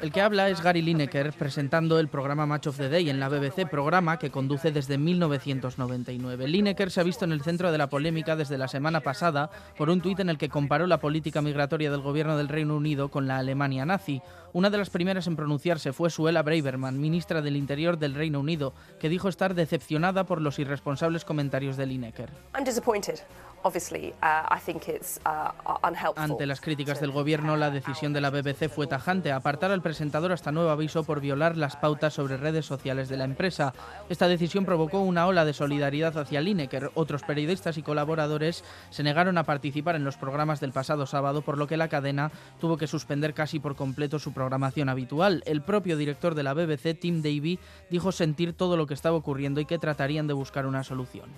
El que habla es Gary Lineker presentando el programa Match of the Day en la BBC, programa que conduce desde 1999. Lineker se ha visto en el centro de la polémica desde la semana pasada por un tuit en el que comparó la política migratoria del gobierno del Reino Unido con la Alemania nazi. Una de las primeras en pronunciarse fue Suella Braverman, ministra del Interior del Reino Unido, que dijo estar decepcionada por los irresponsables comentarios de Lineker. Uh, Ante las críticas del gobierno, la decisión de la BBC fue tajante, apartar al presentador hasta nuevo aviso por violar las pautas sobre redes sociales de la empresa. Esta decisión provocó una ola de solidaridad hacia Lineker. Otros periodistas y colaboradores se negaron a participar en los programas del pasado sábado, por lo que la cadena tuvo que suspender casi por completo su programación habitual. El propio director de la BBC, Tim Davie, dijo sentir todo lo que estaba ocurriendo y que tratarían de buscar una solución.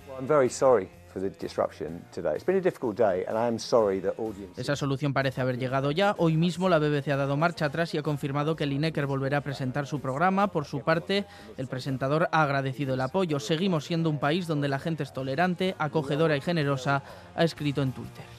Esa solución parece haber llegado ya. Hoy mismo la BBC ha dado marcha atrás y ha confirmado que Lineker volverá a presentar su programa. Por su parte, el presentador ha agradecido el apoyo. Seguimos siendo un país donde la gente es tolerante, acogedora y generosa, ha escrito en Twitter.